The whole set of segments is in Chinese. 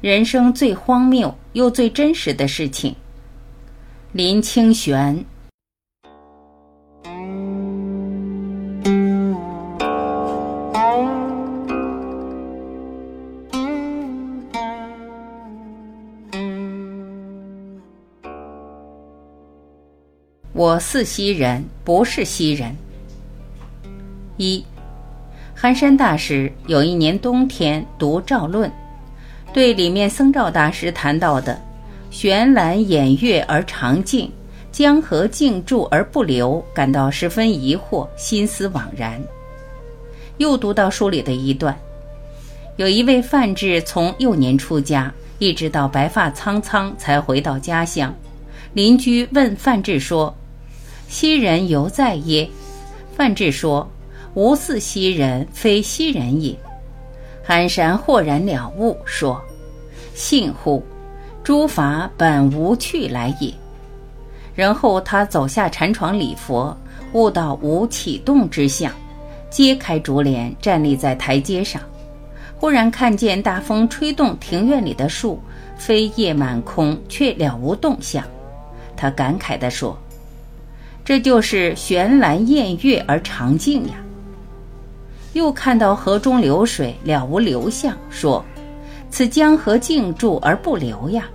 人生最荒谬又最真实的事情。林清玄。我似西人，不是西人。一，寒山大师有一年冬天读《赵论》，对里面僧兆大师谈到的“悬览掩月而长静，江河静注而不流”感到十分疑惑，心思惘然。又读到书里的一段，有一位范志从幼年出家，一直到白发苍苍才回到家乡。邻居问范志说。昔人犹在耶？范志说：“无似昔人，非昔人也。”寒山豁然了悟，说：“信乎？诸法本无去来也。”然后他走下禅床礼佛，悟到无启动之相，揭开竹帘，站立在台阶上，忽然看见大风吹动庭院里的树，飞叶满空，却了无动向。他感慨地说。这就是悬兰宴月而长静呀。又看到河中流水了无流向，说：“此江河静住而不流呀。”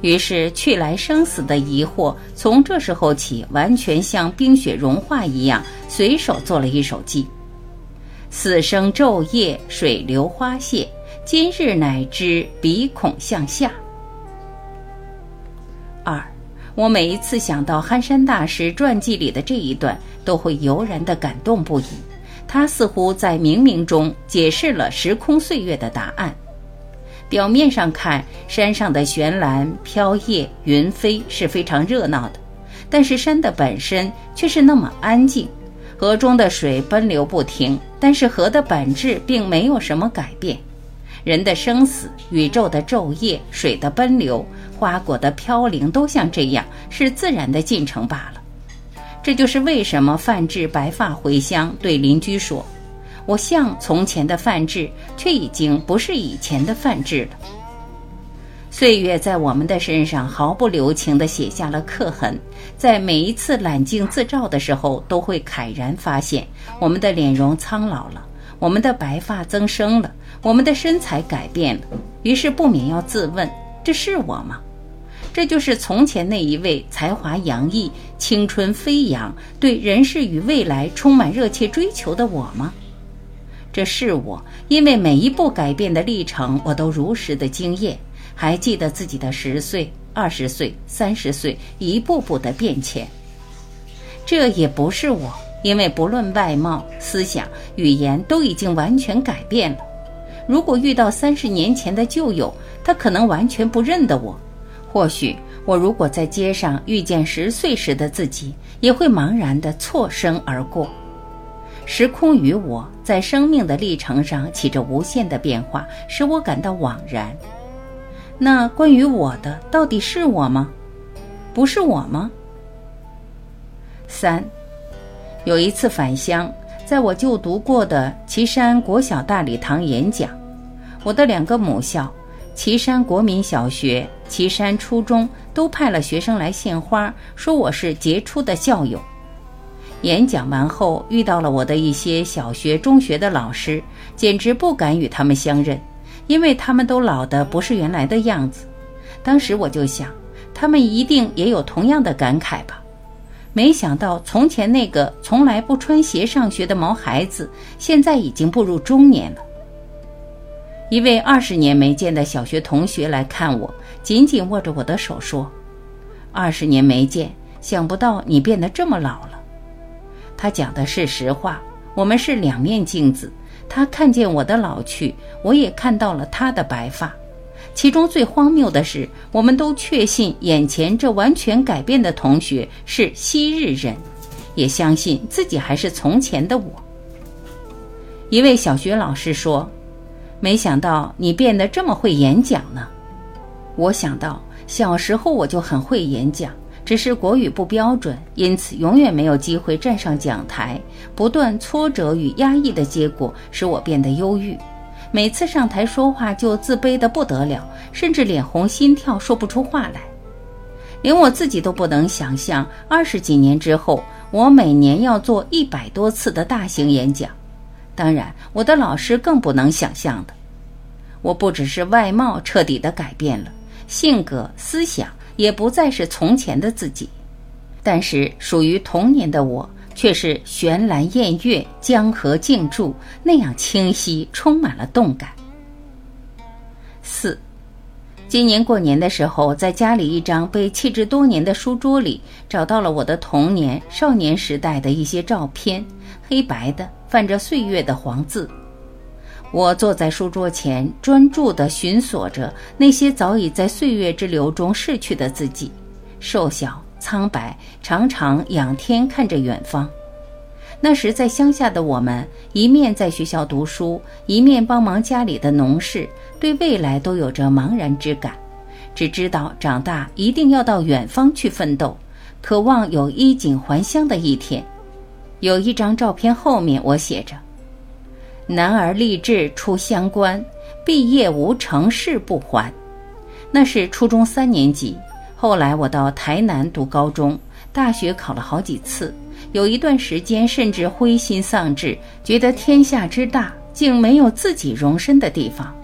于是去来生死的疑惑，从这时候起，完全像冰雪融化一样，随手做了一首偈：“死生昼夜，水流花谢，今日乃知鼻孔向下。”二。我每一次想到憨山大师传记里的这一段，都会油然的感动不已。他似乎在冥冥中解释了时空岁月的答案。表面上看，山上的悬兰、飘叶、云飞是非常热闹的，但是山的本身却是那么安静。河中的水奔流不停，但是河的本质并没有什么改变。人的生死、宇宙的昼夜、水的奔流、花果的飘零，都像这样，是自然的进程罢了。这就是为什么范志白发回乡，对邻居说：“我像从前的范志，却已经不是以前的范志了。”岁月在我们的身上毫不留情地写下了刻痕，在每一次揽镜自照的时候，都会慨然发现我们的脸容苍老了。我们的白发增生了，我们的身材改变了，于是不免要自问：这是我吗？这就是从前那一位才华洋溢、青春飞扬、对人世与未来充满热切追求的我吗？这是我，因为每一步改变的历程，我都如实的经验，还记得自己的十岁、二十岁、三十岁一步步的变迁。这也不是我。因为不论外貌、思想、语言都已经完全改变了。如果遇到三十年前的旧友，他可能完全不认得我。或许我如果在街上遇见十岁时的自己，也会茫然地错身而过。时空与我在生命的历程上起着无限的变化，使我感到惘然。那关于我的，到底是我吗？不是我吗？三。有一次返乡，在我就读过的岐山国小大礼堂演讲，我的两个母校岐山国民小学、岐山初中都派了学生来献花，说我是杰出的校友。演讲完后，遇到了我的一些小学、中学的老师，简直不敢与他们相认，因为他们都老得不是原来的样子。当时我就想，他们一定也有同样的感慨吧。没想到，从前那个从来不穿鞋上学的毛孩子，现在已经步入中年了。一位二十年没见的小学同学来看我，紧紧握着我的手说：“二十年没见，想不到你变得这么老了。”他讲的是实话，我们是两面镜子，他看见我的老去，我也看到了他的白发。其中最荒谬的是，我们都确信眼前这完全改变的同学是昔日人，也相信自己还是从前的我。一位小学老师说：“没想到你变得这么会演讲呢。”我想到小时候我就很会演讲，只是国语不标准，因此永远没有机会站上讲台。不断挫折与压抑的结果使我变得忧郁。每次上台说话就自卑得不得了，甚至脸红心跳，说不出话来。连我自己都不能想象，二十几年之后，我每年要做一百多次的大型演讲。当然，我的老师更不能想象的。我不只是外貌彻底的改变了，性格、思想也不再是从前的自己。但是，属于童年的我，却是悬栏宴月、江河静注那样清晰，充满了动感。四。今年过年的时候，在家里一张被弃置多年的书桌里，找到了我的童年、少年时代的一些照片，黑白的，泛着岁月的黄字。我坐在书桌前，专注地寻索着那些早已在岁月之流中逝去的自己，瘦小、苍白，常常仰天看着远方。那时在乡下的我们，一面在学校读书，一面帮忙家里的农事。对未来都有着茫然之感，只知道长大一定要到远方去奋斗，渴望有衣锦还乡的一天。有一张照片后面我写着：“男儿立志出乡关，毕业无成事不还。”那是初中三年级。后来我到台南读高中，大学考了好几次，有一段时间甚至灰心丧志，觉得天下之大，竟没有自己容身的地方。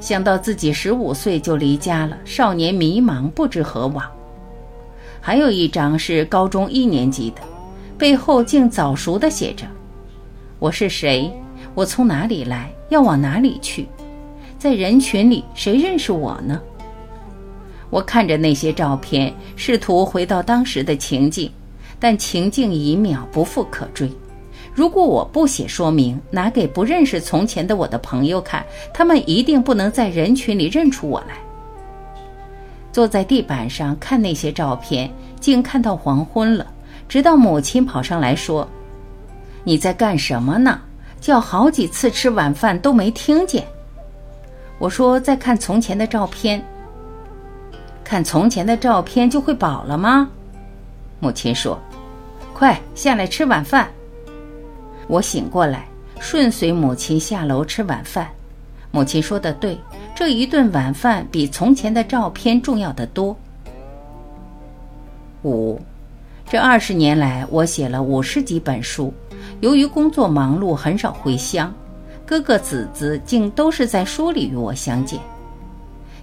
想到自己十五岁就离家了，少年迷茫，不知何往。还有一张是高中一年级的，背后竟早熟的写着：“我是谁？我从哪里来？要往哪里去？在人群里，谁认识我呢？”我看着那些照片，试图回到当时的情景，但情境一秒不复可追。如果我不写说明，拿给不认识从前的我的朋友看，他们一定不能在人群里认出我来。坐在地板上看那些照片，竟看到黄昏了。直到母亲跑上来说：“你在干什么呢？叫好几次吃晚饭都没听见。”我说：“在看从前的照片。”看从前的照片就会饱了吗？母亲说：“快下来吃晚饭。”我醒过来，顺随母亲下楼吃晚饭。母亲说的对，这一顿晚饭比从前的照片重要的多。五，这二十年来，我写了五十几本书。由于工作忙碌，很少回乡，哥哥子子竟都是在书里与我相见。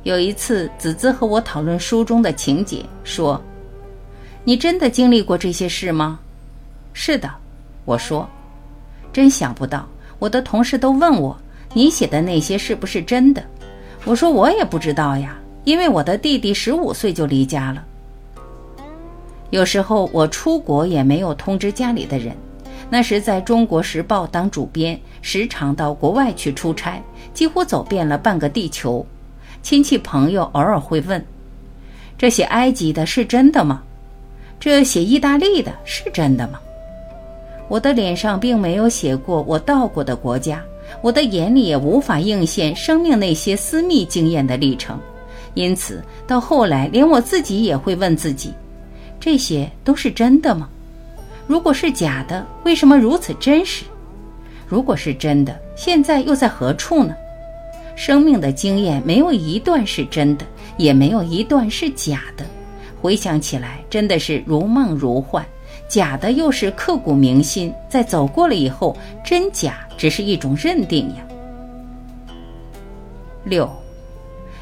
有一次，子子和我讨论书中的情节，说：“你真的经历过这些事吗？”“是的。”我说。真想不到，我的同事都问我：“你写的那些是不是真的？”我说：“我也不知道呀，因为我的弟弟十五岁就离家了。有时候我出国也没有通知家里的人。那时在中国时报当主编，时常到国外去出差，几乎走遍了半个地球。亲戚朋友偶尔会问：“这写埃及的是真的吗？这写意大利的是真的吗？”我的脸上并没有写过我到过的国家，我的眼里也无法映现生命那些私密经验的历程，因此到后来，连我自己也会问自己：这些都是真的吗？如果是假的，为什么如此真实？如果是真的，现在又在何处呢？生命的经验没有一段是真的，也没有一段是假的，回想起来，真的是如梦如幻。假的又是刻骨铭心，在走过了以后，真假只是一种认定呀。六，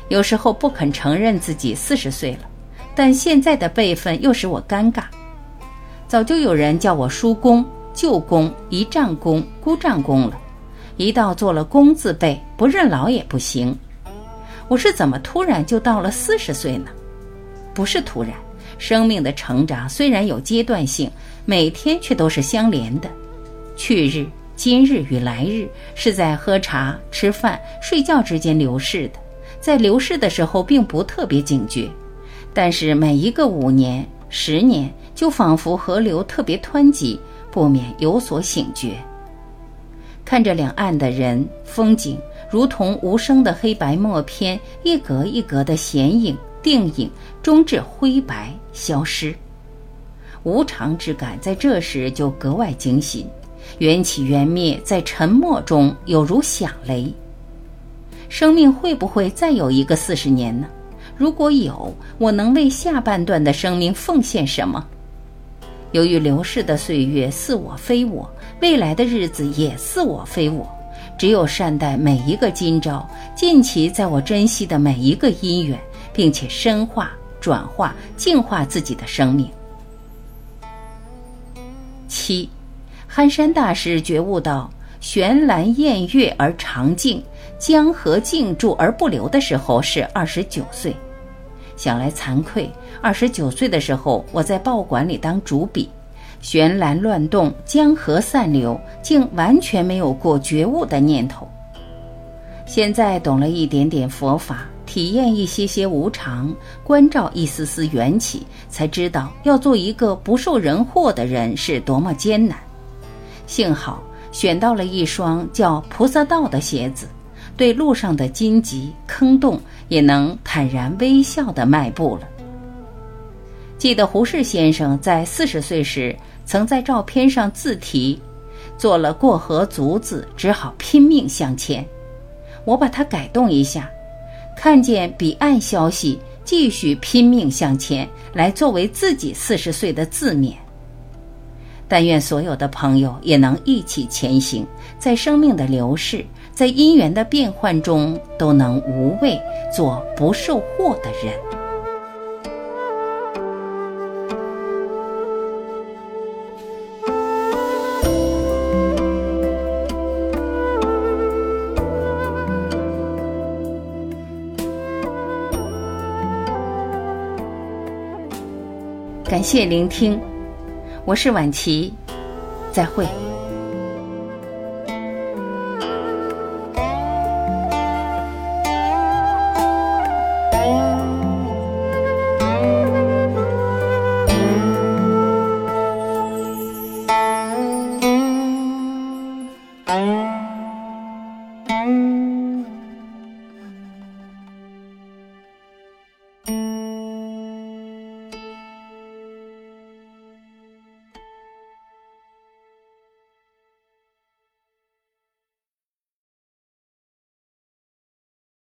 有时候不肯承认自己四十岁了，但现在的辈分又使我尴尬。早就有人叫我叔公、舅公、姨丈公、姑丈公了，一到做了公字辈，不认老也不行。我是怎么突然就到了四十岁呢？不是突然。生命的成长虽然有阶段性，每天却都是相连的。去日、今日与来日是在喝茶、吃饭、睡觉之间流逝的，在流逝的时候并不特别警觉，但是每一个五年、十年，就仿佛河流特别湍急，不免有所醒觉。看着两岸的人、风景，如同无声的黑白墨片，一格一格的显影。定影终至灰白消失，无常之感在这时就格外惊心，缘起缘灭在沉默中有如响雷。生命会不会再有一个四十年呢？如果有，我能为下半段的生命奉献什么？由于流逝的岁月似我非我，未来的日子也似我非我，只有善待每一个今朝，尽其在我珍惜的每一个因缘，并且深化、转化、净化自己的生命。七，憨山大师觉悟到悬兰宴月而长静，江河静住而不流的时候是二十九岁。想来惭愧，二十九岁的时候，我在报馆里当主笔，悬兰乱动，江河散流，竟完全没有过觉悟的念头。现在懂了一点点佛法，体验一些些无常，关照一丝丝缘起，才知道要做一个不受人祸的人是多么艰难。幸好选到了一双叫菩萨道的鞋子。对路上的荆棘坑洞，也能坦然微笑地迈步了。记得胡适先生在四十岁时，曾在照片上自题：“做了过河卒子，只好拼命向前。”我把它改动一下，看见彼岸消息，继续拼命向前，来作为自己四十岁的自勉。但愿所有的朋友也能一起前行，在生命的流逝。在因缘的变幻中，都能无畏，做不受祸的人。感谢聆听，我是晚琪，再会。